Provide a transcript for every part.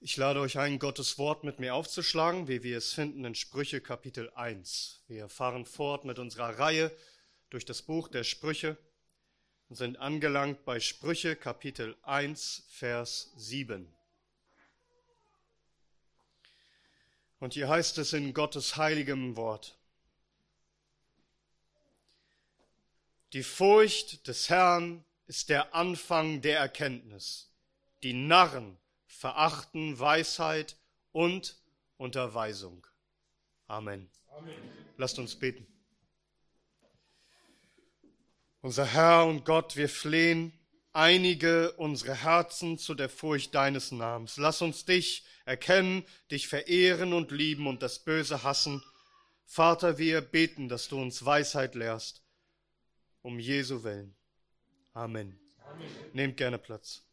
Ich lade euch ein, Gottes Wort mit mir aufzuschlagen, wie wir es finden in Sprüche Kapitel 1. Wir fahren fort mit unserer Reihe durch das Buch der Sprüche und sind angelangt bei Sprüche Kapitel 1, Vers 7. Und hier heißt es in Gottes heiligem Wort, Die Furcht des Herrn ist der Anfang der Erkenntnis. Die Narren verachten Weisheit und Unterweisung. Amen. Amen. Lasst uns beten. Unser Herr und Gott, wir flehen, einige unsere Herzen zu der Furcht deines Namens. Lass uns dich erkennen, dich verehren und lieben und das Böse hassen. Vater, wir beten, dass du uns Weisheit lehrst, um Jesu willen. Amen. Amen. Nehmt gerne Platz.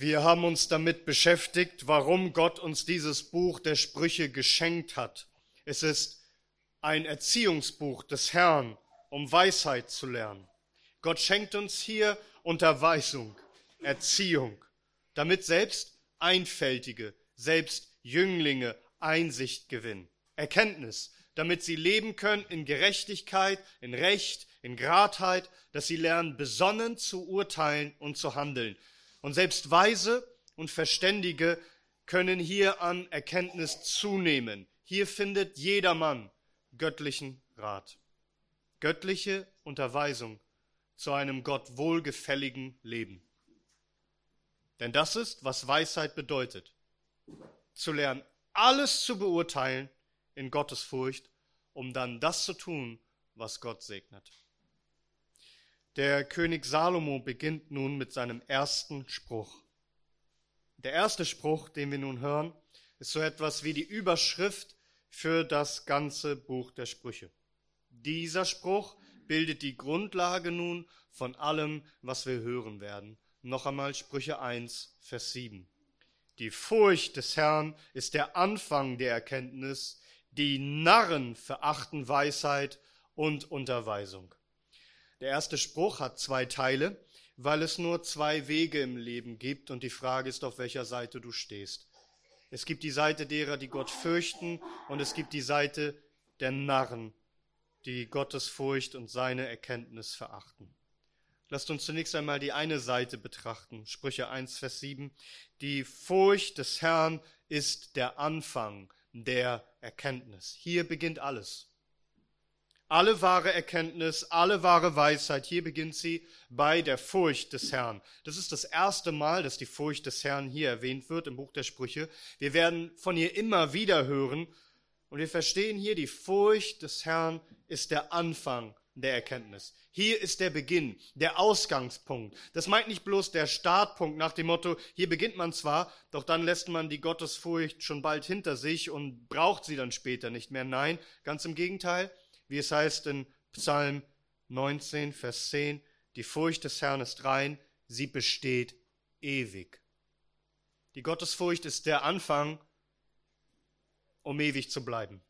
Wir haben uns damit beschäftigt, warum Gott uns dieses Buch der Sprüche geschenkt hat. Es ist ein Erziehungsbuch des Herrn, um Weisheit zu lernen. Gott schenkt uns hier Unterweisung, Erziehung, damit selbst Einfältige, selbst Jünglinge Einsicht gewinnen, Erkenntnis, damit sie leben können in Gerechtigkeit, in Recht, in Gradheit, dass sie lernen, besonnen zu urteilen und zu handeln, und selbst Weise und Verständige können hier an Erkenntnis zunehmen. Hier findet jedermann göttlichen Rat, göttliche Unterweisung zu einem Gott wohlgefälligen Leben. Denn das ist, was Weisheit bedeutet. Zu lernen, alles zu beurteilen in Gottes Furcht, um dann das zu tun, was Gott segnet. Der König Salomo beginnt nun mit seinem ersten Spruch. Der erste Spruch, den wir nun hören, ist so etwas wie die Überschrift für das ganze Buch der Sprüche. Dieser Spruch bildet die Grundlage nun von allem, was wir hören werden. Noch einmal Sprüche 1, Vers 7. Die Furcht des Herrn ist der Anfang der Erkenntnis, die Narren verachten Weisheit und Unterweisung. Der erste Spruch hat zwei Teile, weil es nur zwei Wege im Leben gibt und die Frage ist, auf welcher Seite du stehst. Es gibt die Seite derer, die Gott fürchten und es gibt die Seite der Narren, die Gottes Furcht und seine Erkenntnis verachten. Lasst uns zunächst einmal die eine Seite betrachten. Sprüche 1, Vers 7. Die Furcht des Herrn ist der Anfang der Erkenntnis. Hier beginnt alles. Alle wahre Erkenntnis, alle wahre Weisheit, hier beginnt sie bei der Furcht des Herrn. Das ist das erste Mal, dass die Furcht des Herrn hier erwähnt wird im Buch der Sprüche. Wir werden von ihr immer wieder hören und wir verstehen hier, die Furcht des Herrn ist der Anfang der Erkenntnis. Hier ist der Beginn, der Ausgangspunkt. Das meint nicht bloß der Startpunkt nach dem Motto, hier beginnt man zwar, doch dann lässt man die Gottesfurcht schon bald hinter sich und braucht sie dann später nicht mehr. Nein, ganz im Gegenteil wie es heißt in Psalm 19, Vers 10, die Furcht des Herrn ist rein, sie besteht ewig. Die Gottesfurcht ist der Anfang, um ewig zu bleiben.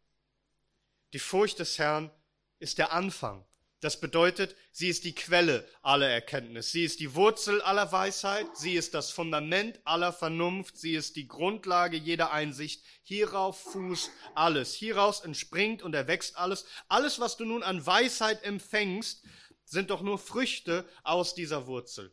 Die Furcht des Herrn ist der Anfang, das bedeutet, sie ist die Quelle aller Erkenntnis, sie ist die Wurzel aller Weisheit, sie ist das Fundament aller Vernunft, sie ist die Grundlage jeder Einsicht. Hierauf fußt alles, hieraus entspringt und erwächst alles. Alles, was du nun an Weisheit empfängst, sind doch nur Früchte aus dieser Wurzel.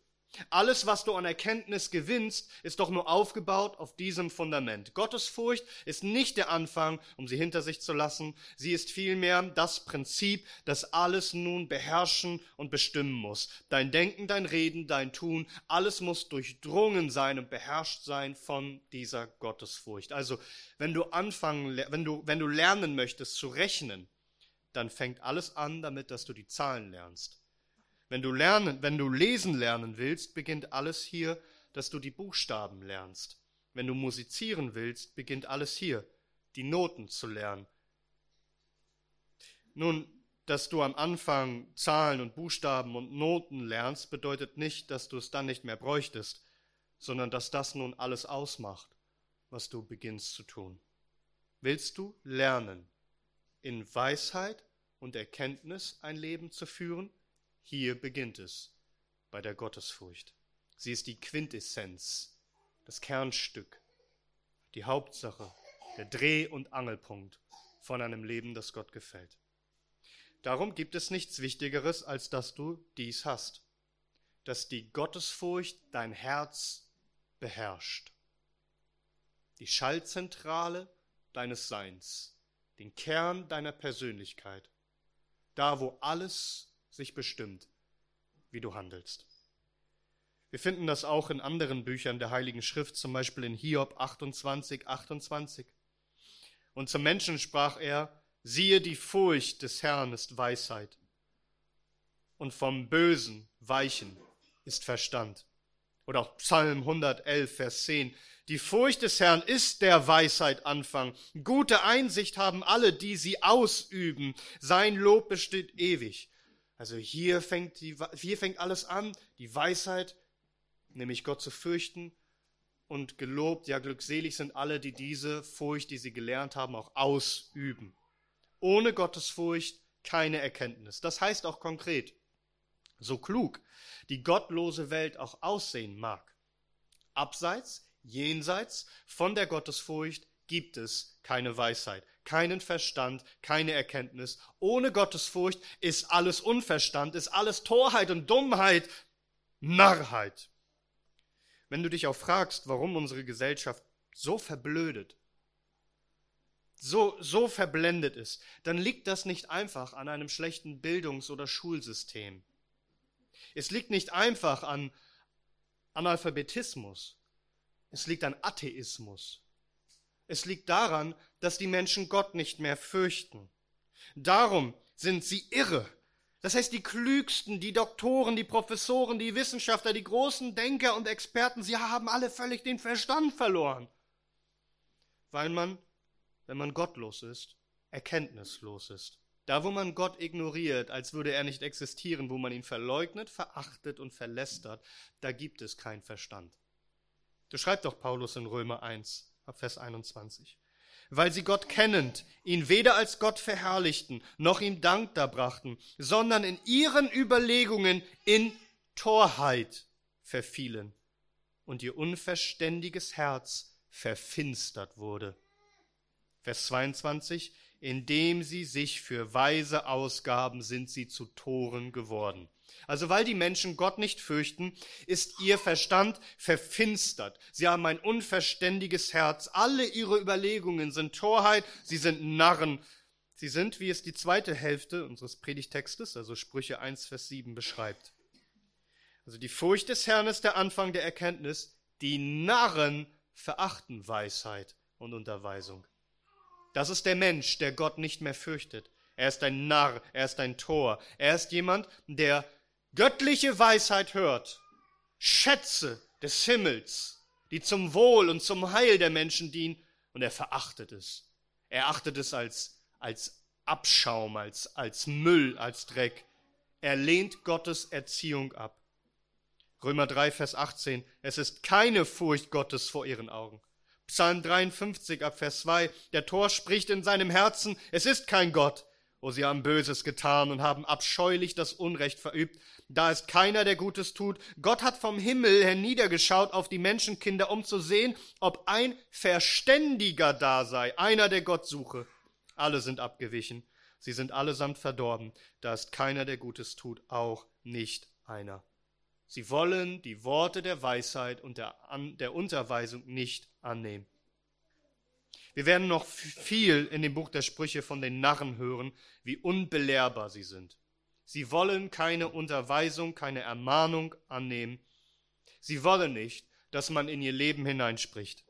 Alles, was du an Erkenntnis gewinnst, ist doch nur aufgebaut auf diesem Fundament. Gottes Furcht ist nicht der Anfang, um sie hinter sich zu lassen. Sie ist vielmehr das Prinzip, das alles nun beherrschen und bestimmen muss. Dein Denken, dein Reden, dein Tun, alles muss durchdrungen sein und beherrscht sein von dieser Gottesfurcht. Also, wenn du anfangen, wenn du, wenn du lernen möchtest zu rechnen, dann fängt alles an damit, dass du die Zahlen lernst. Wenn du lernen, wenn du lesen lernen willst, beginnt alles hier, dass du die Buchstaben lernst. Wenn du musizieren willst, beginnt alles hier, die Noten zu lernen. Nun, dass du am Anfang Zahlen und Buchstaben und Noten lernst, bedeutet nicht, dass du es dann nicht mehr bräuchtest, sondern dass das nun alles ausmacht, was du beginnst zu tun. Willst du lernen, in Weisheit und Erkenntnis ein Leben zu führen? Hier beginnt es bei der Gottesfurcht. Sie ist die Quintessenz, das Kernstück, die Hauptsache, der Dreh- und Angelpunkt von einem Leben, das Gott gefällt. Darum gibt es nichts Wichtigeres, als dass du dies hast, dass die Gottesfurcht dein Herz beherrscht. Die Schallzentrale deines Seins, den Kern deiner Persönlichkeit, da wo alles sich bestimmt, wie du handelst. Wir finden das auch in anderen Büchern der Heiligen Schrift, zum Beispiel in Hiob 28, 28. Und zum Menschen sprach er, siehe, die Furcht des Herrn ist Weisheit, und vom Bösen weichen ist Verstand. Oder auch Psalm 111, Vers 10. Die Furcht des Herrn ist der Weisheit Anfang. Gute Einsicht haben alle, die sie ausüben. Sein Lob besteht ewig. Also hier fängt, die, hier fängt alles an, die Weisheit, nämlich Gott zu fürchten. Und gelobt, ja glückselig sind alle, die diese Furcht, die sie gelernt haben, auch ausüben. Ohne Gottes Furcht keine Erkenntnis. Das heißt auch konkret, so klug die gottlose Welt auch aussehen mag. Abseits, jenseits von der Gottesfurcht gibt es keine Weisheit, keinen Verstand, keine Erkenntnis. Ohne Gottesfurcht ist alles Unverstand, ist alles Torheit und Dummheit, Narrheit. Wenn du dich auch fragst, warum unsere Gesellschaft so verblödet, so, so verblendet ist, dann liegt das nicht einfach an einem schlechten Bildungs- oder Schulsystem. Es liegt nicht einfach an Analphabetismus. Es liegt an Atheismus. Es liegt daran, dass die Menschen Gott nicht mehr fürchten. Darum sind sie irre. Das heißt, die Klügsten, die Doktoren, die Professoren, die Wissenschaftler, die großen Denker und Experten, sie haben alle völlig den Verstand verloren. Weil man, wenn man gottlos ist, erkenntnislos ist. Da, wo man Gott ignoriert, als würde er nicht existieren, wo man ihn verleugnet, verachtet und verlästert, da gibt es keinen Verstand. Das schreibt doch Paulus in Römer 1, Vers 21. Weil sie Gott kennend, ihn weder als Gott verherrlichten, noch ihm Dank darbrachten, sondern in ihren Überlegungen in Torheit verfielen und ihr unverständiges Herz verfinstert wurde. Vers 22, indem sie sich für Weise ausgaben, sind sie zu Toren geworden. Also weil die Menschen Gott nicht fürchten, ist ihr Verstand verfinstert. Sie haben ein unverständiges Herz. Alle ihre Überlegungen sind Torheit, sie sind Narren. Sie sind, wie es die zweite Hälfte unseres Predigtextes, also Sprüche 1, Vers 7 beschreibt. Also die Furcht des Herrn ist der Anfang der Erkenntnis. Die Narren verachten Weisheit und Unterweisung. Das ist der Mensch, der Gott nicht mehr fürchtet. Er ist ein Narr, er ist ein Tor. Er ist jemand, der göttliche Weisheit hört, Schätze des Himmels, die zum Wohl und zum Heil der Menschen dienen, und er verachtet es. Er achtet es als, als Abschaum, als, als Müll, als Dreck. Er lehnt Gottes Erziehung ab. Römer 3, Vers 18. Es ist keine Furcht Gottes vor ihren Augen. Psalm 53 ab Vers 2. Der Tor spricht in seinem Herzen, es ist kein Gott. Oh, sie haben Böses getan und haben abscheulich das Unrecht verübt. Da ist keiner, der Gutes tut. Gott hat vom Himmel herniedergeschaut auf die Menschenkinder, um zu sehen, ob ein Verständiger da sei, einer, der Gott suche. Alle sind abgewichen. Sie sind allesamt verdorben. Da ist keiner, der Gutes tut, auch nicht einer. Sie wollen die Worte der Weisheit und der, der Unterweisung nicht annehmen. Wir werden noch viel in dem Buch der Sprüche von den Narren hören, wie unbelehrbar sie sind. Sie wollen keine Unterweisung, keine Ermahnung annehmen. Sie wollen nicht, dass man in ihr Leben hineinspricht.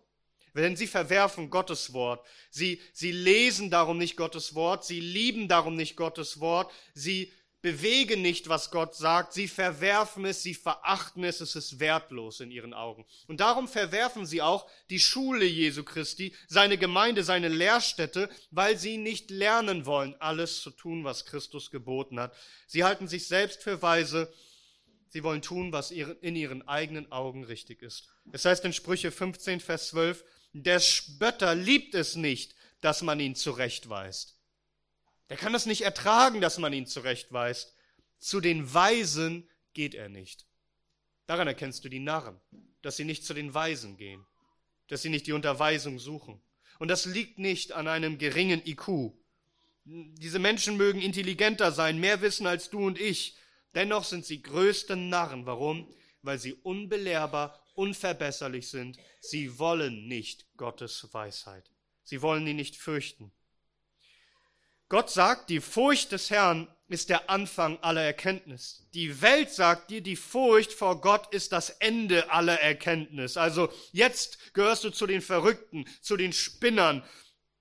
Denn sie verwerfen Gottes Wort. Sie, sie lesen darum nicht Gottes Wort. Sie lieben darum nicht Gottes Wort. Sie bewegen nicht, was Gott sagt, sie verwerfen es, sie verachten es, es ist wertlos in ihren Augen. Und darum verwerfen sie auch die Schule Jesu Christi, seine Gemeinde, seine Lehrstätte, weil sie nicht lernen wollen, alles zu tun, was Christus geboten hat. Sie halten sich selbst für weise, sie wollen tun, was in ihren eigenen Augen richtig ist. Es heißt in Sprüche 15, Vers 12, der Spötter liebt es nicht, dass man ihn zurechtweist. Der kann das nicht ertragen, dass man ihn zurechtweist. Zu den Weisen geht er nicht. Daran erkennst du die Narren, dass sie nicht zu den Weisen gehen, dass sie nicht die Unterweisung suchen. Und das liegt nicht an einem geringen IQ. Diese Menschen mögen intelligenter sein, mehr wissen als du und ich. Dennoch sind sie größte Narren. Warum? Weil sie unbelehrbar, unverbesserlich sind. Sie wollen nicht Gottes Weisheit. Sie wollen ihn nicht fürchten. Gott sagt, die Furcht des Herrn ist der Anfang aller Erkenntnis. Die Welt sagt dir, die Furcht vor Gott ist das Ende aller Erkenntnis. Also jetzt gehörst du zu den Verrückten, zu den Spinnern,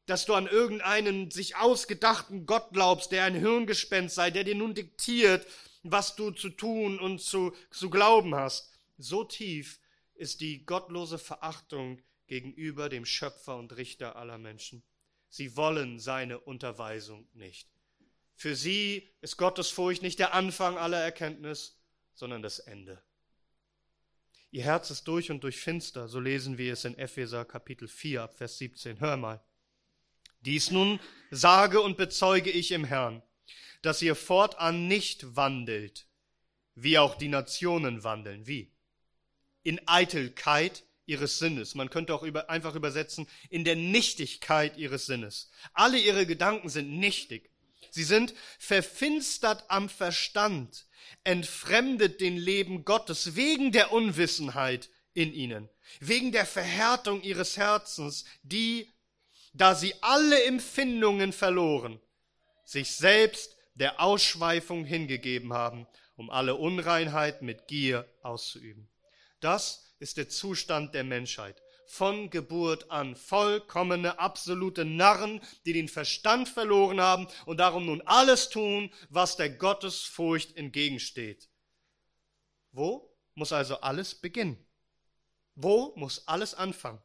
dass du an irgendeinen sich ausgedachten Gott glaubst, der ein Hirngespenst sei, der dir nun diktiert, was du zu tun und zu, zu glauben hast. So tief ist die gottlose Verachtung gegenüber dem Schöpfer und Richter aller Menschen. Sie wollen seine Unterweisung nicht. Für sie ist Gottes Furcht nicht der Anfang aller Erkenntnis, sondern das Ende. Ihr Herz ist durch und durch finster, so lesen wir es in Epheser Kapitel 4 ab Vers 17. Hör mal. Dies nun sage und bezeuge ich im Herrn, dass ihr fortan nicht wandelt, wie auch die Nationen wandeln. Wie? In Eitelkeit ihres Sinnes. Man könnte auch über, einfach übersetzen, in der Nichtigkeit ihres Sinnes. Alle ihre Gedanken sind nichtig. Sie sind verfinstert am Verstand, entfremdet den Leben Gottes wegen der Unwissenheit in ihnen, wegen der Verhärtung ihres Herzens, die, da sie alle Empfindungen verloren, sich selbst der Ausschweifung hingegeben haben, um alle Unreinheit mit Gier auszuüben. Das ist der Zustand der Menschheit. Von Geburt an vollkommene, absolute Narren, die den Verstand verloren haben und darum nun alles tun, was der Gottesfurcht entgegensteht. Wo muss also alles beginnen? Wo muss alles anfangen?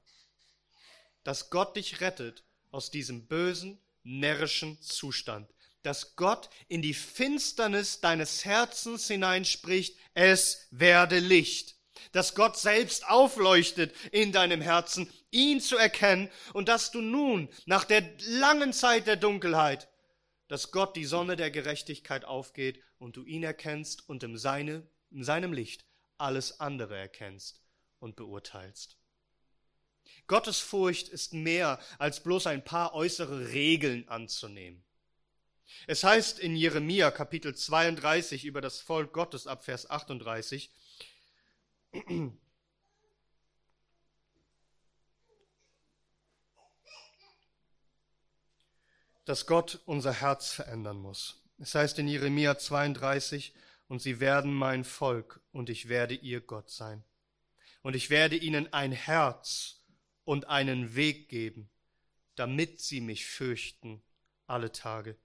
Dass Gott dich rettet aus diesem bösen, närrischen Zustand. Dass Gott in die Finsternis deines Herzens hineinspricht, es werde Licht dass Gott selbst aufleuchtet in deinem Herzen, ihn zu erkennen und dass du nun nach der langen Zeit der Dunkelheit, dass Gott die Sonne der Gerechtigkeit aufgeht und du ihn erkennst und in, seine, in seinem Licht alles andere erkennst und beurteilst. Gottes Furcht ist mehr als bloß ein paar äußere Regeln anzunehmen. Es heißt in Jeremia Kapitel 32 über das Volk Gottes ab Vers 38, dass Gott unser Herz verändern muss. Es heißt in Jeremia 32, und sie werden mein Volk, und ich werde ihr Gott sein. Und ich werde ihnen ein Herz und einen Weg geben, damit sie mich fürchten alle Tage,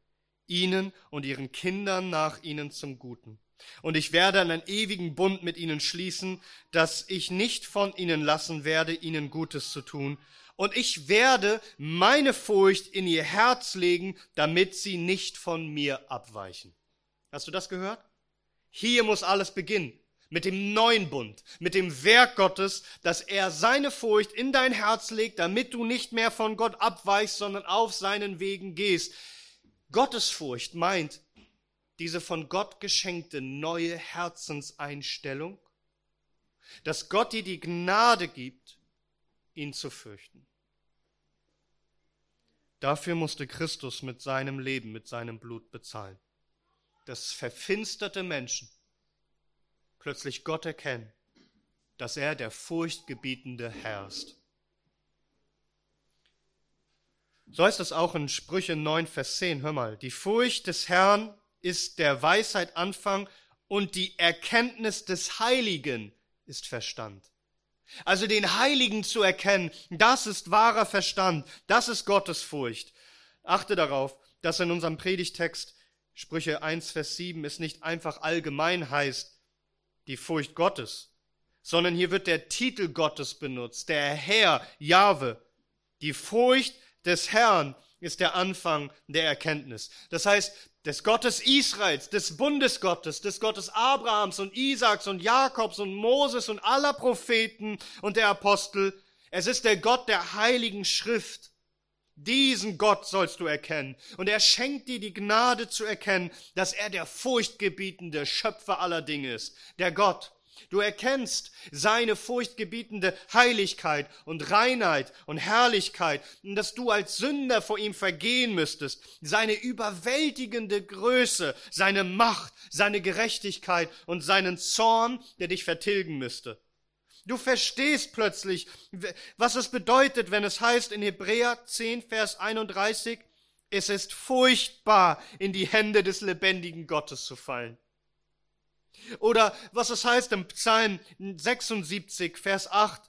ihnen und ihren Kindern nach ihnen zum Guten und ich werde einen ewigen Bund mit ihnen schließen, dass ich nicht von ihnen lassen werde, ihnen Gutes zu tun. Und ich werde meine Furcht in ihr Herz legen, damit sie nicht von mir abweichen. Hast du das gehört? Hier muss alles beginnen. Mit dem neuen Bund, mit dem Werk Gottes, dass er seine Furcht in dein Herz legt, damit du nicht mehr von Gott abweichst, sondern auf seinen Wegen gehst. Gottesfurcht meint, diese von Gott geschenkte neue Herzenseinstellung, dass Gott dir die Gnade gibt, ihn zu fürchten. Dafür musste Christus mit seinem Leben, mit seinem Blut bezahlen. Dass verfinsterte Menschen plötzlich Gott erkennen, dass er der furchtgebietende Herr ist. So heißt es auch in Sprüche 9, Vers 10. Hör mal, die Furcht des Herrn ist der Weisheit Anfang und die Erkenntnis des Heiligen ist Verstand. Also den Heiligen zu erkennen, das ist wahrer Verstand, das ist Gottesfurcht. Achte darauf, dass in unserem Predigtext Sprüche 1, Vers 7 es nicht einfach allgemein heißt, die Furcht Gottes, sondern hier wird der Titel Gottes benutzt, der Herr, Jahwe. Die Furcht des Herrn ist der Anfang der Erkenntnis. Das heißt, des Gottes Israels, des Bundesgottes, des Gottes Abrahams und Isaaks und Jakobs und Moses und aller Propheten und der Apostel. Es ist der Gott der heiligen Schrift, Diesen Gott sollst du erkennen. Und er schenkt dir die Gnade zu erkennen, dass er der furchtgebietende Schöpfer aller Dinge ist. Der Gott. Du erkennst seine furchtgebietende Heiligkeit und Reinheit und Herrlichkeit dass du als Sünder vor ihm vergehen müsstest. Seine überwältigende Größe, seine Macht, seine Gerechtigkeit und seinen Zorn, der dich vertilgen müsste. Du verstehst plötzlich, was es bedeutet, wenn es heißt in Hebräer 10, Vers 31, es ist furchtbar, in die Hände des lebendigen Gottes zu fallen. Oder was es heißt im Psalm 76, Vers 8,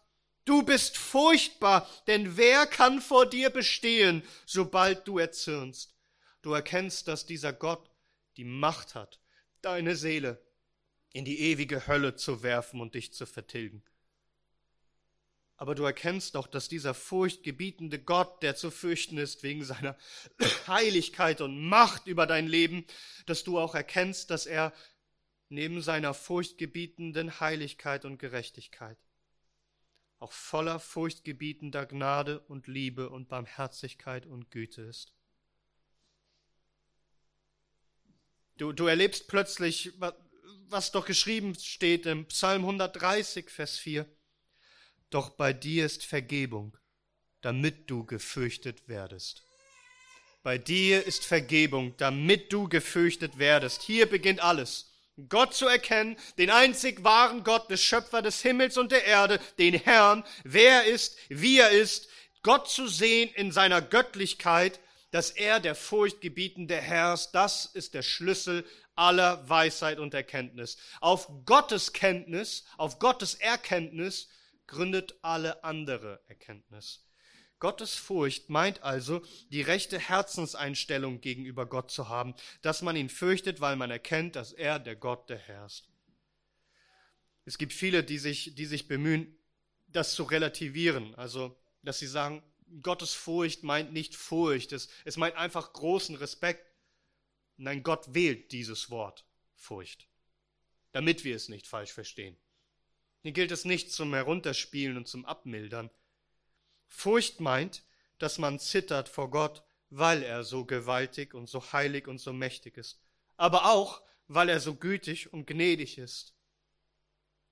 du bist furchtbar, denn wer kann vor dir bestehen, sobald du erzürnst? Du erkennst, dass dieser Gott die Macht hat, deine Seele in die ewige Hölle zu werfen und dich zu vertilgen aber du erkennst doch, dass dieser furchtgebietende Gott, der zu fürchten ist wegen seiner Heiligkeit und Macht über dein Leben, dass du auch erkennst, dass er neben seiner furchtgebietenden Heiligkeit und Gerechtigkeit auch voller furchtgebietender Gnade und Liebe und Barmherzigkeit und Güte ist. Du, du erlebst plötzlich, was doch geschrieben steht im Psalm 130, Vers 4. Doch bei dir ist Vergebung, damit du gefürchtet werdest. Bei dir ist Vergebung, damit du gefürchtet werdest. Hier beginnt alles. Gott zu erkennen, den einzig wahren Gott, des Schöpfer des Himmels und der Erde, den Herrn, wer er ist, wie er ist, Gott zu sehen in seiner Göttlichkeit, dass er der furchtgebietende Herr ist, das ist der Schlüssel aller Weisheit und Erkenntnis. Auf Gottes Kenntnis, auf Gottes Erkenntnis gründet alle andere Erkenntnis. Gottes Furcht meint also, die rechte Herzenseinstellung gegenüber Gott zu haben, dass man ihn fürchtet, weil man erkennt, dass er der Gott der herrscht. Es gibt viele, die sich, die sich bemühen, das zu relativieren, also dass sie sagen, Gottes Furcht meint nicht Furcht, es, es meint einfach großen Respekt. Nein, Gott wählt dieses Wort Furcht, damit wir es nicht falsch verstehen. Hier gilt es nicht zum Herunterspielen und zum Abmildern. Furcht meint, dass man zittert vor Gott, weil er so gewaltig und so heilig und so mächtig ist, aber auch, weil er so gütig und gnädig ist.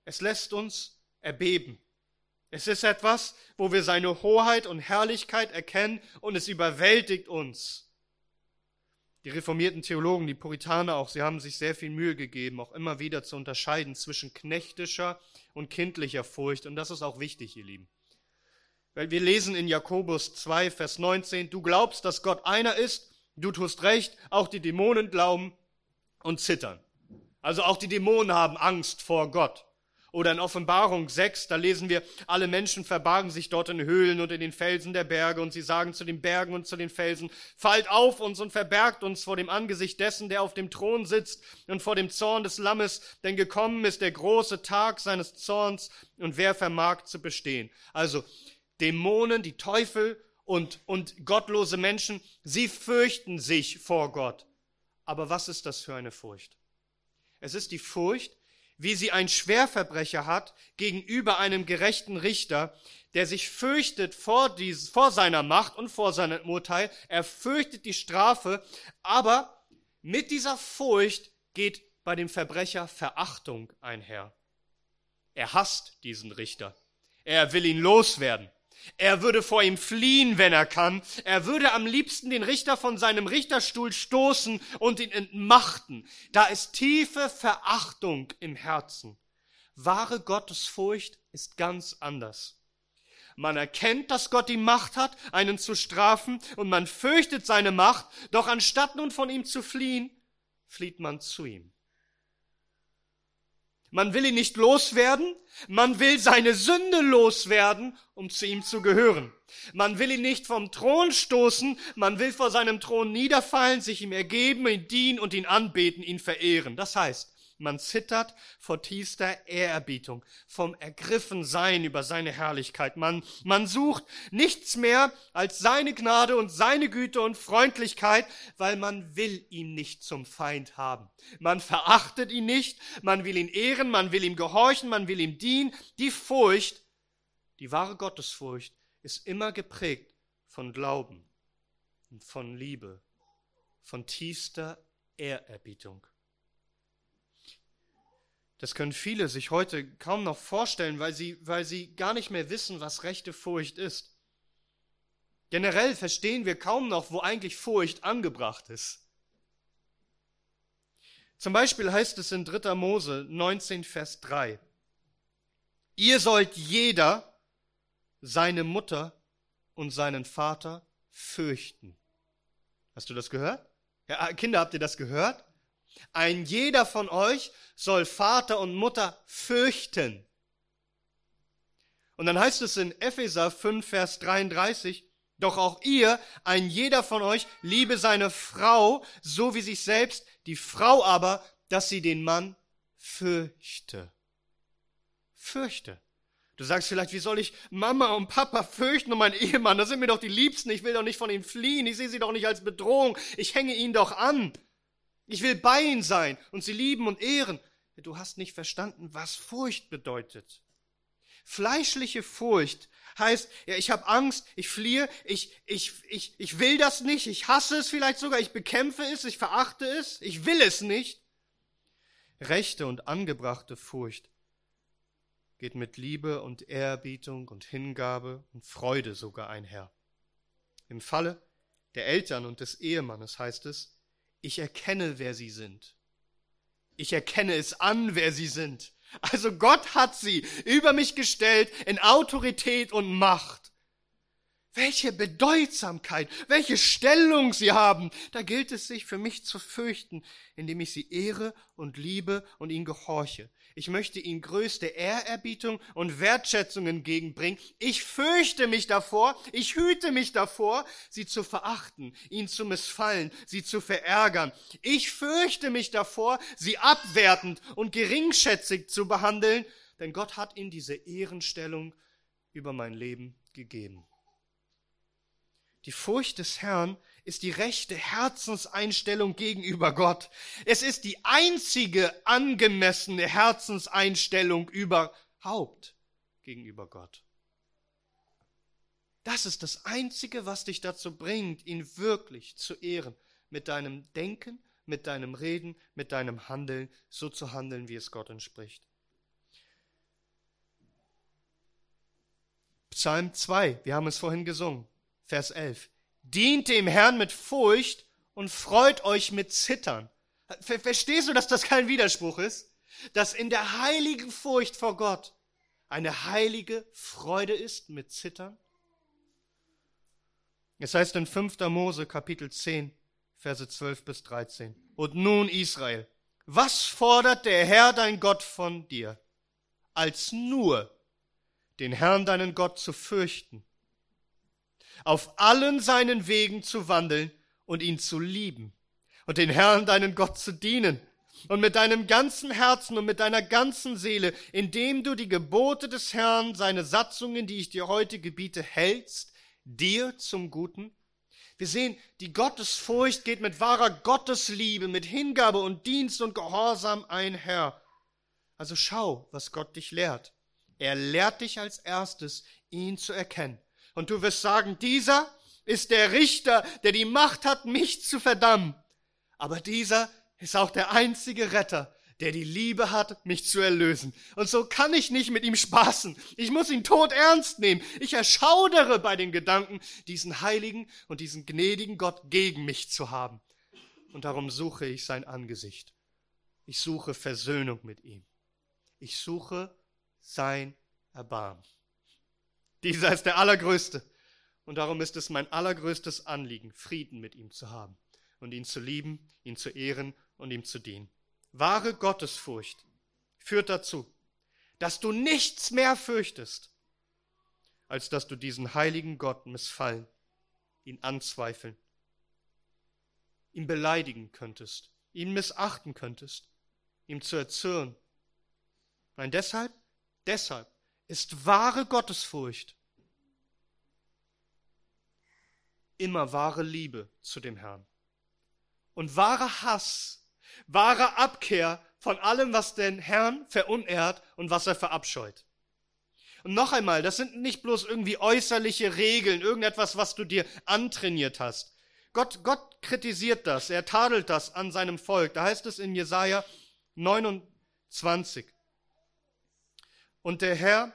Es lässt uns erbeben. Es ist etwas, wo wir seine Hoheit und Herrlichkeit erkennen und es überwältigt uns. Die reformierten Theologen, die Puritaner auch, sie haben sich sehr viel Mühe gegeben, auch immer wieder zu unterscheiden zwischen knechtischer und kindlicher Furcht. Und das ist auch wichtig, ihr Lieben. Weil wir lesen in Jakobus 2, Vers 19, du glaubst, dass Gott einer ist, du tust recht, auch die Dämonen glauben und zittern. Also auch die Dämonen haben Angst vor Gott. Oder in Offenbarung 6, da lesen wir, alle Menschen verbargen sich dort in Höhlen und in den Felsen der Berge und sie sagen zu den Bergen und zu den Felsen, fallt auf uns und verbergt uns vor dem Angesicht dessen, der auf dem Thron sitzt und vor dem Zorn des Lammes, denn gekommen ist der große Tag seines Zorns und wer vermag zu bestehen. Also Dämonen, die Teufel und, und gottlose Menschen, sie fürchten sich vor Gott. Aber was ist das für eine Furcht? Es ist die Furcht, wie sie ein Schwerverbrecher hat gegenüber einem gerechten Richter, der sich fürchtet vor, dies, vor seiner Macht und vor seinem Urteil. Er fürchtet die Strafe, aber mit dieser Furcht geht bei dem Verbrecher Verachtung einher. Er hasst diesen Richter. Er will ihn loswerden. Er würde vor ihm fliehen, wenn er kann. Er würde am liebsten den Richter von seinem Richterstuhl stoßen und ihn entmachten. Da ist tiefe Verachtung im Herzen. Wahre Gottesfurcht ist ganz anders. Man erkennt, dass Gott die Macht hat, einen zu strafen, und man fürchtet seine Macht, doch anstatt nun von ihm zu fliehen, flieht man zu ihm. Man will ihn nicht loswerden, man will seine Sünde loswerden, um zu ihm zu gehören. Man will ihn nicht vom Thron stoßen, man will vor seinem Thron niederfallen, sich ihm ergeben, ihn dienen und ihn anbeten, ihn verehren. Das heißt, man zittert vor tiefster Ehrerbietung, vom Ergriffensein über seine Herrlichkeit. Man, man sucht nichts mehr als seine Gnade und seine Güte und Freundlichkeit, weil man will ihn nicht zum Feind haben. Man verachtet ihn nicht, man will ihn ehren, man will ihm gehorchen, man will ihm dienen. Die Furcht, die wahre Gottesfurcht, ist immer geprägt von Glauben von Liebe, von tiefster Ehrerbietung. Das können viele sich heute kaum noch vorstellen, weil sie, weil sie gar nicht mehr wissen, was rechte Furcht ist. Generell verstehen wir kaum noch, wo eigentlich Furcht angebracht ist. Zum Beispiel heißt es in 3. Mose 19, Vers 3, Ihr sollt jeder seine Mutter und seinen Vater fürchten. Hast du das gehört? Ja, Kinder, habt ihr das gehört? Ein jeder von euch soll Vater und Mutter fürchten. Und dann heißt es in Epheser 5, Vers 33, doch auch ihr, ein jeder von euch, liebe seine Frau, so wie sich selbst, die Frau aber, dass sie den Mann fürchte. Fürchte. Du sagst vielleicht, wie soll ich Mama und Papa fürchten und meinen Ehemann? Das sind mir doch die Liebsten. Ich will doch nicht von ihnen fliehen. Ich sehe sie doch nicht als Bedrohung. Ich hänge ihnen doch an. Ich will bei ihnen sein und sie lieben und ehren. Du hast nicht verstanden, was Furcht bedeutet. Fleischliche Furcht heißt, ja, ich habe Angst, ich fliehe, ich, ich, ich, ich will das nicht, ich hasse es vielleicht sogar, ich bekämpfe es, ich verachte es, ich will es nicht. Rechte und angebrachte Furcht geht mit Liebe und Ehrerbietung und Hingabe und Freude sogar einher. Im Falle der Eltern und des Ehemannes heißt es, ich erkenne, wer sie sind. Ich erkenne es an, wer sie sind. Also Gott hat sie über mich gestellt in Autorität und Macht. Welche Bedeutsamkeit, welche Stellung sie haben. Da gilt es sich für mich zu fürchten, indem ich sie ehre und liebe und ihnen gehorche. Ich möchte ihnen größte Ehrerbietung und Wertschätzung entgegenbringen. Ich fürchte mich davor, ich hüte mich davor, sie zu verachten, ihnen zu missfallen, sie zu verärgern. Ich fürchte mich davor, sie abwertend und geringschätzig zu behandeln, denn Gott hat ihnen diese Ehrenstellung über mein Leben gegeben. Die Furcht des Herrn ist die rechte Herzenseinstellung gegenüber Gott. Es ist die einzige angemessene Herzenseinstellung überhaupt gegenüber Gott. Das ist das Einzige, was dich dazu bringt, ihn wirklich zu ehren, mit deinem Denken, mit deinem Reden, mit deinem Handeln, so zu handeln, wie es Gott entspricht. Psalm 2, wir haben es vorhin gesungen. Vers 11. Dient dem Herrn mit Furcht und freut euch mit Zittern. Verstehst du, dass das kein Widerspruch ist? Dass in der heiligen Furcht vor Gott eine heilige Freude ist mit Zittern? Es heißt in 5. Mose Kapitel 10, Verse 12 bis 13. Und nun Israel, was fordert der Herr dein Gott von dir, als nur den Herrn deinen Gott zu fürchten auf allen seinen Wegen zu wandeln und ihn zu lieben und den Herrn deinen Gott zu dienen und mit deinem ganzen Herzen und mit deiner ganzen Seele, indem du die Gebote des Herrn, seine Satzungen, die ich dir heute gebiete, hältst, dir zum Guten. Wir sehen, die Gottesfurcht geht mit wahrer Gottesliebe, mit Hingabe und Dienst und Gehorsam einher. Also schau, was Gott dich lehrt. Er lehrt dich als erstes, ihn zu erkennen. Und du wirst sagen, dieser ist der Richter, der die Macht hat, mich zu verdammen. Aber dieser ist auch der einzige Retter, der die Liebe hat, mich zu erlösen. Und so kann ich nicht mit ihm spaßen. Ich muss ihn tot ernst nehmen. Ich erschaudere bei den Gedanken, diesen heiligen und diesen gnädigen Gott gegen mich zu haben. Und darum suche ich sein Angesicht. Ich suche Versöhnung mit ihm. Ich suche sein Erbarmen. Dieser ist der Allergrößte. Und darum ist es mein allergrößtes Anliegen, Frieden mit ihm zu haben und ihn zu lieben, ihn zu ehren und ihm zu dienen. Wahre Gottesfurcht führt dazu, dass du nichts mehr fürchtest, als dass du diesen heiligen Gott missfallen, ihn anzweifeln, ihn beleidigen könntest, ihn missachten könntest, ihm zu erzürnen. Nein, deshalb, deshalb ist wahre Gottesfurcht immer wahre Liebe zu dem Herrn. Und wahrer Hass, wahre Abkehr von allem, was den Herrn verunehrt und was er verabscheut. Und noch einmal, das sind nicht bloß irgendwie äußerliche Regeln, irgendetwas, was du dir antrainiert hast. Gott, Gott kritisiert das, er tadelt das an seinem Volk. Da heißt es in Jesaja 29. Und der Herr,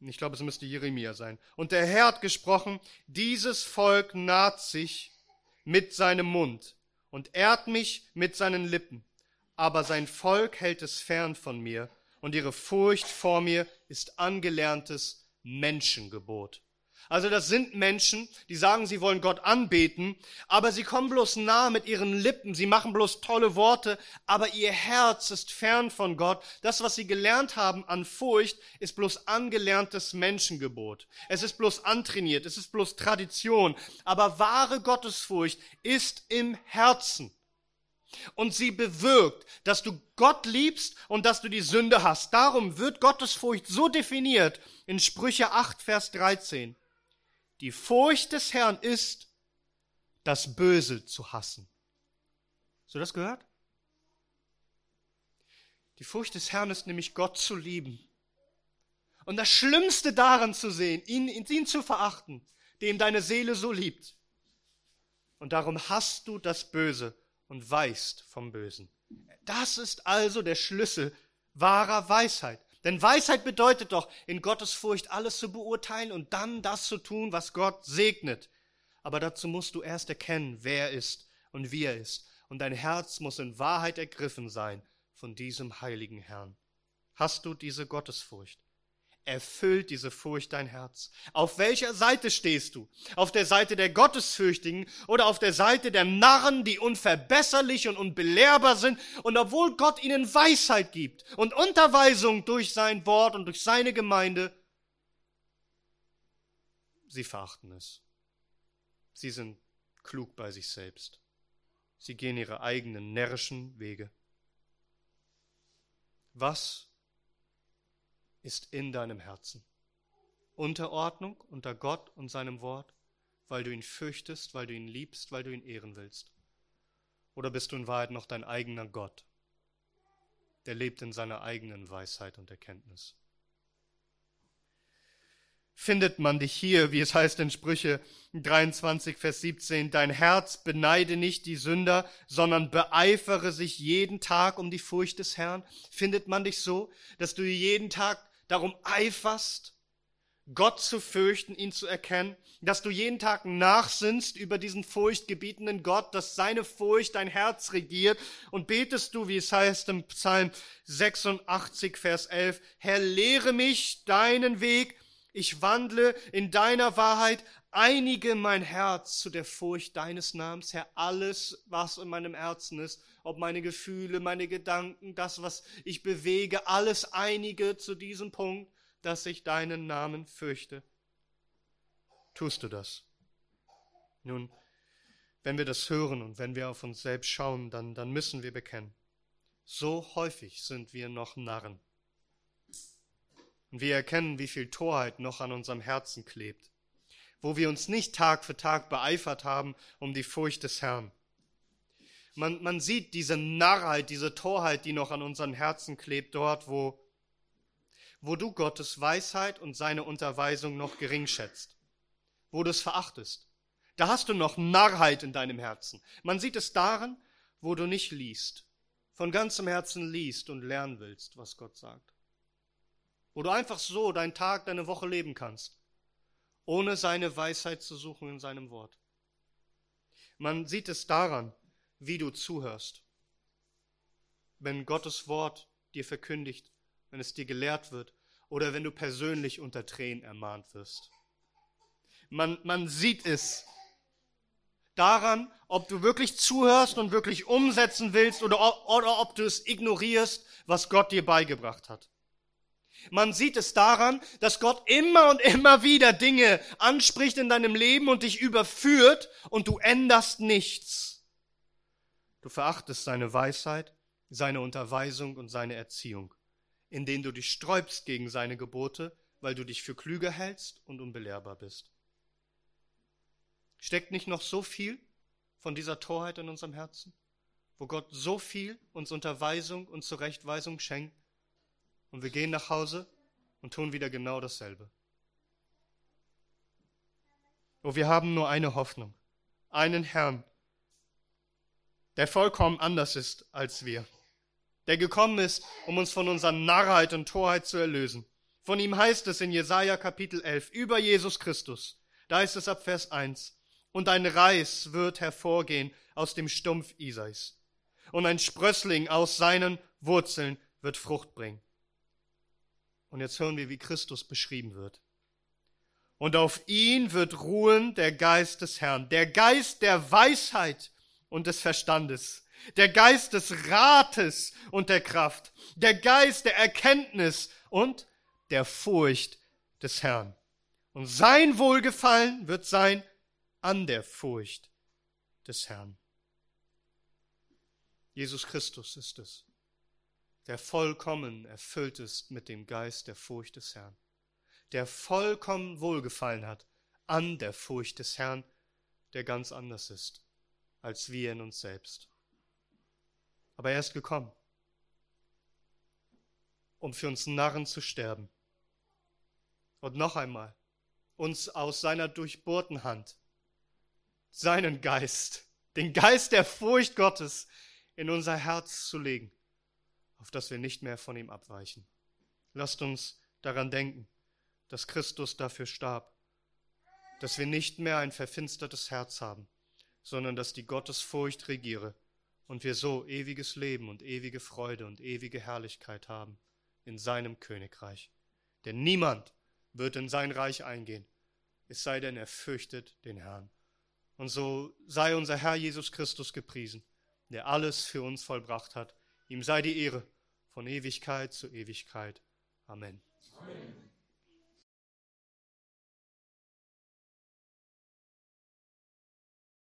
ich glaube, es müsste Jeremia sein, und der Herr hat gesprochen, dieses Volk naht sich mit seinem Mund und ehrt mich mit seinen Lippen, aber sein Volk hält es fern von mir, und ihre Furcht vor mir ist angelerntes Menschengebot. Also das sind Menschen, die sagen, sie wollen Gott anbeten, aber sie kommen bloß nah mit ihren Lippen, sie machen bloß tolle Worte, aber ihr Herz ist fern von Gott. Das, was sie gelernt haben an Furcht, ist bloß angelerntes Menschengebot. Es ist bloß antrainiert, es ist bloß Tradition, aber wahre Gottesfurcht ist im Herzen. Und sie bewirkt, dass du Gott liebst und dass du die Sünde hast. Darum wird Gottesfurcht so definiert in Sprüche 8, Vers 13. Die Furcht des Herrn ist, das Böse zu hassen. Hast du das gehört? Die Furcht des Herrn ist nämlich Gott zu lieben. Und das Schlimmste daran zu sehen, ihn, ihn zu verachten, den deine Seele so liebt. Und darum hast du das Böse und weißt vom Bösen. Das ist also der Schlüssel wahrer Weisheit. Denn Weisheit bedeutet doch, in Gottes Furcht alles zu beurteilen und dann das zu tun, was Gott segnet. Aber dazu musst du erst erkennen, wer er ist und wie er ist. Und dein Herz muss in Wahrheit ergriffen sein von diesem heiligen Herrn. Hast du diese Gottesfurcht? Erfüllt diese Furcht dein Herz? Auf welcher Seite stehst du? Auf der Seite der Gottesfürchtigen oder auf der Seite der Narren, die unverbesserlich und unbelehrbar sind und obwohl Gott ihnen Weisheit gibt und Unterweisung durch sein Wort und durch seine Gemeinde, sie verachten es. Sie sind klug bei sich selbst. Sie gehen ihre eigenen närrischen Wege. Was ist in deinem Herzen. Unterordnung unter Gott und seinem Wort, weil du ihn fürchtest, weil du ihn liebst, weil du ihn ehren willst. Oder bist du in Wahrheit noch dein eigener Gott, der lebt in seiner eigenen Weisheit und Erkenntnis? findet man dich hier, wie es heißt in Sprüche 23, Vers 17, dein Herz beneide nicht die Sünder, sondern beeifere sich jeden Tag um die Furcht des Herrn. Findet man dich so, dass du jeden Tag darum eiferst, Gott zu fürchten, ihn zu erkennen, dass du jeden Tag nachsinnst über diesen furchtgebietenden Gott, dass seine Furcht dein Herz regiert. Und betest du, wie es heißt im Psalm 86, Vers 11, Herr, lehre mich deinen Weg, ich wandle in deiner Wahrheit, einige mein Herz zu der Furcht deines Namens, Herr, alles, was in meinem Herzen ist, ob meine Gefühle, meine Gedanken, das, was ich bewege, alles einige zu diesem Punkt, dass ich deinen Namen fürchte. Tust du das? Nun, wenn wir das hören und wenn wir auf uns selbst schauen, dann, dann müssen wir bekennen. So häufig sind wir noch Narren. Und wir erkennen, wie viel Torheit noch an unserem Herzen klebt, wo wir uns nicht Tag für Tag beeifert haben um die Furcht des Herrn. Man, man sieht diese Narrheit, diese Torheit, die noch an unseren Herzen klebt, dort, wo, wo du Gottes Weisheit und seine Unterweisung noch gering schätzt, wo du es verachtest. Da hast du noch Narrheit in deinem Herzen. Man sieht es daran, wo du nicht liest, von ganzem Herzen liest und lernen willst, was Gott sagt wo du einfach so deinen Tag, deine Woche leben kannst, ohne seine Weisheit zu suchen in seinem Wort. Man sieht es daran, wie du zuhörst. Wenn Gottes Wort dir verkündigt, wenn es dir gelehrt wird oder wenn du persönlich unter Tränen ermahnt wirst. Man, man sieht es daran, ob du wirklich zuhörst und wirklich umsetzen willst oder, oder ob du es ignorierst, was Gott dir beigebracht hat. Man sieht es daran, dass Gott immer und immer wieder Dinge anspricht in deinem Leben und dich überführt und du änderst nichts. Du verachtest seine Weisheit, seine Unterweisung und seine Erziehung, indem du dich sträubst gegen seine Gebote, weil du dich für klüger hältst und unbelehrbar bist. Steckt nicht noch so viel von dieser Torheit in unserem Herzen, wo Gott so viel uns Unterweisung und Zurechtweisung schenkt, und wir gehen nach Hause und tun wieder genau dasselbe. Oh, wir haben nur eine Hoffnung. einen Herrn, der vollkommen anders ist als wir, der gekommen ist, um uns von unserer Narrheit und Torheit zu erlösen. Von ihm heißt es in Jesaja Kapitel 11 über Jesus Christus. Da ist es ab Vers 1. Und ein Reis wird hervorgehen aus dem Stumpf Isais. Und ein Sprössling aus seinen Wurzeln wird Frucht bringen. Und jetzt hören wir, wie Christus beschrieben wird. Und auf ihn wird ruhen der Geist des Herrn, der Geist der Weisheit und des Verstandes, der Geist des Rates und der Kraft, der Geist der Erkenntnis und der Furcht des Herrn. Und sein Wohlgefallen wird sein an der Furcht des Herrn. Jesus Christus ist es, der vollkommen erfüllt ist mit dem Geist der Furcht des Herrn, der vollkommen Wohlgefallen hat an der Furcht des Herrn, der ganz anders ist als wir in uns selbst. Aber er ist gekommen, um für uns Narren zu sterben. Und noch einmal, uns aus seiner durchbohrten Hand seinen Geist, den Geist der Furcht Gottes, in unser Herz zu legen, auf das wir nicht mehr von ihm abweichen. Lasst uns daran denken, dass Christus dafür starb, dass wir nicht mehr ein verfinstertes Herz haben, sondern dass die Gottesfurcht regiere und wir so ewiges Leben und ewige Freude und ewige Herrlichkeit haben in seinem Königreich. Denn niemand wird in sein Reich eingehen, es sei denn, er fürchtet den Herrn. Und so sei unser Herr Jesus Christus gepriesen, der alles für uns vollbracht hat. Ihm sei die Ehre von Ewigkeit zu Ewigkeit. Amen. Amen.